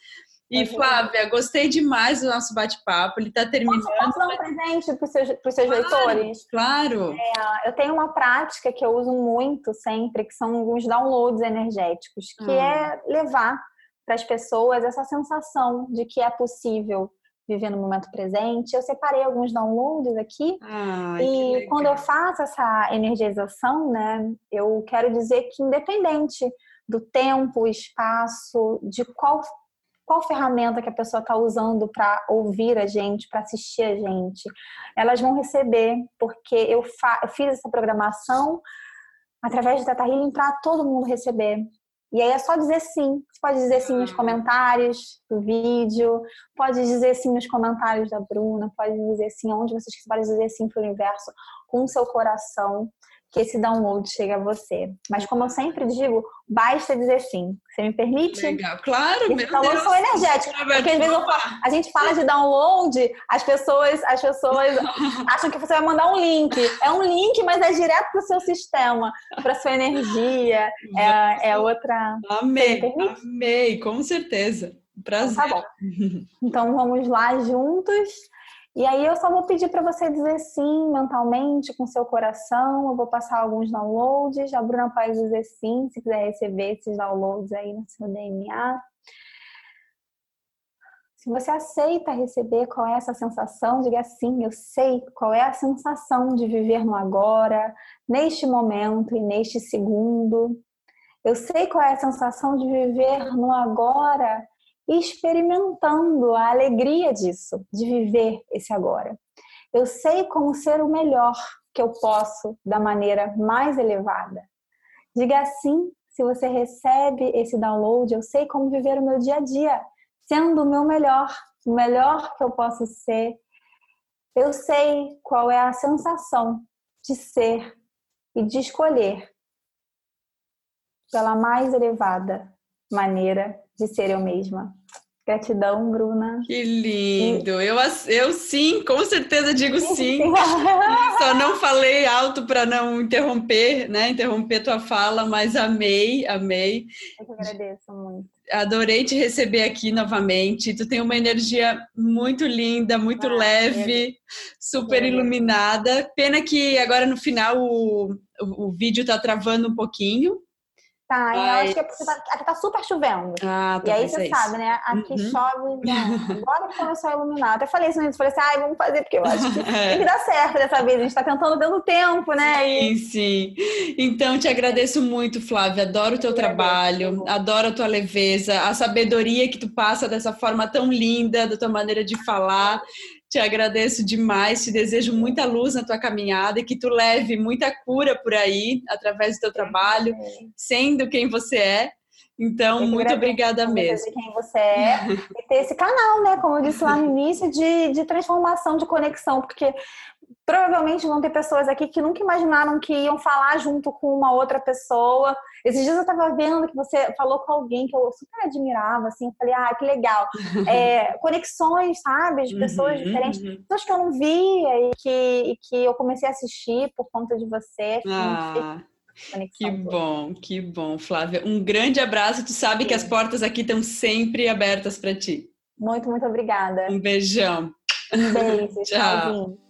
E Flávia, gostei demais do nosso bate-papo. Ele está terminando. Posso dar um presente para os seus, seus claro, leitores? Claro. É, eu tenho uma prática que eu uso muito sempre, que são alguns downloads energéticos, que ah. é levar para as pessoas essa sensação de que é possível viver no momento presente. Eu separei alguns downloads aqui Ai, e quando eu faço essa energização, né, eu quero dizer que independente do tempo, espaço, de qual qual ferramenta que a pessoa está usando para ouvir a gente, para assistir a gente. Elas vão receber, porque eu, eu fiz essa programação através do Teta Healing para todo mundo receber. E aí é só dizer sim. Você pode dizer sim nos comentários do vídeo, pode dizer sim nos comentários da Bruna, pode dizer sim onde vocês pode dizer sim para o universo, com o seu coração que esse download chegue a você. Mas como eu sempre digo, basta dizer sim. Você me permite? Legal, claro. Esse download são energéticos. Porque às vezes falo, a gente fala de download, as pessoas, as pessoas acham que você vai mandar um link. É um link, mas é direto para o seu sistema, para sua energia. É, é outra. Amei, amei, com certeza. Prazer. Então, tá bom. Então vamos lá juntos. E aí eu só vou pedir para você dizer sim mentalmente, com seu coração. Eu vou passar alguns downloads. A Bruna pode dizer sim, se quiser receber esses downloads aí no seu DNA. Se você aceita receber qual é essa sensação, diga sim, eu sei qual é a sensação de viver no agora, neste momento e neste segundo. Eu sei qual é a sensação de viver no agora experimentando a alegria disso, de viver esse agora. Eu sei como ser o melhor que eu posso da maneira mais elevada. Diga assim, se você recebe esse download, eu sei como viver o meu dia a dia, sendo o meu melhor, o melhor que eu posso ser. Eu sei qual é a sensação de ser e de escolher pela mais elevada maneira de ser eu mesma. Gratidão, Bruna. Que lindo! E... Eu, eu sim, com certeza digo sim. Só não falei alto para não interromper, né? Interromper tua fala, mas amei, amei. Eu que agradeço muito. Adorei te receber aqui novamente. Tu tem uma energia muito linda, muito ah, leve, é. super é. iluminada. Pena que agora no final o, o, o vídeo tá travando um pouquinho, Tá, eu acho que é porque tá, aqui tá super chovendo. Ah, tá, e aí você é sabe, né? Aqui uhum. chove, né? agora que começou a iluminar. Até falei isso antes, falei assim, ai, vamos fazer, porque eu acho que é. tem que dar certo dessa vez. A gente tá tentando dando tempo, né? E... Sim, sim. Então, te agradeço muito, Flávia. Adoro o teu trabalho, adoro a tua leveza, a sabedoria que tu passa dessa forma tão linda, da tua maneira de falar. Te agradeço demais, te desejo muita luz na tua caminhada e que tu leve muita cura por aí através do teu trabalho, sendo quem você é. Então, muito obrigada mesmo. quem você é e ter esse canal, né? Como eu disse lá no início, de, de transformação, de conexão, porque provavelmente vão ter pessoas aqui que nunca imaginaram que iam falar junto com uma outra pessoa. Esses dias eu estava vendo que você falou com alguém que eu super admirava, assim, falei, ah, que legal. É, conexões, sabe, de pessoas uhum, diferentes, uhum. pessoas que eu não via e que, e que eu comecei a assistir por conta de você. Ah. Que bom, que bom, Flávia. Um grande abraço. Tu sabe Sim. que as portas aqui estão sempre abertas para ti. Muito, muito obrigada. Um beijão. Um beijo. Tchau.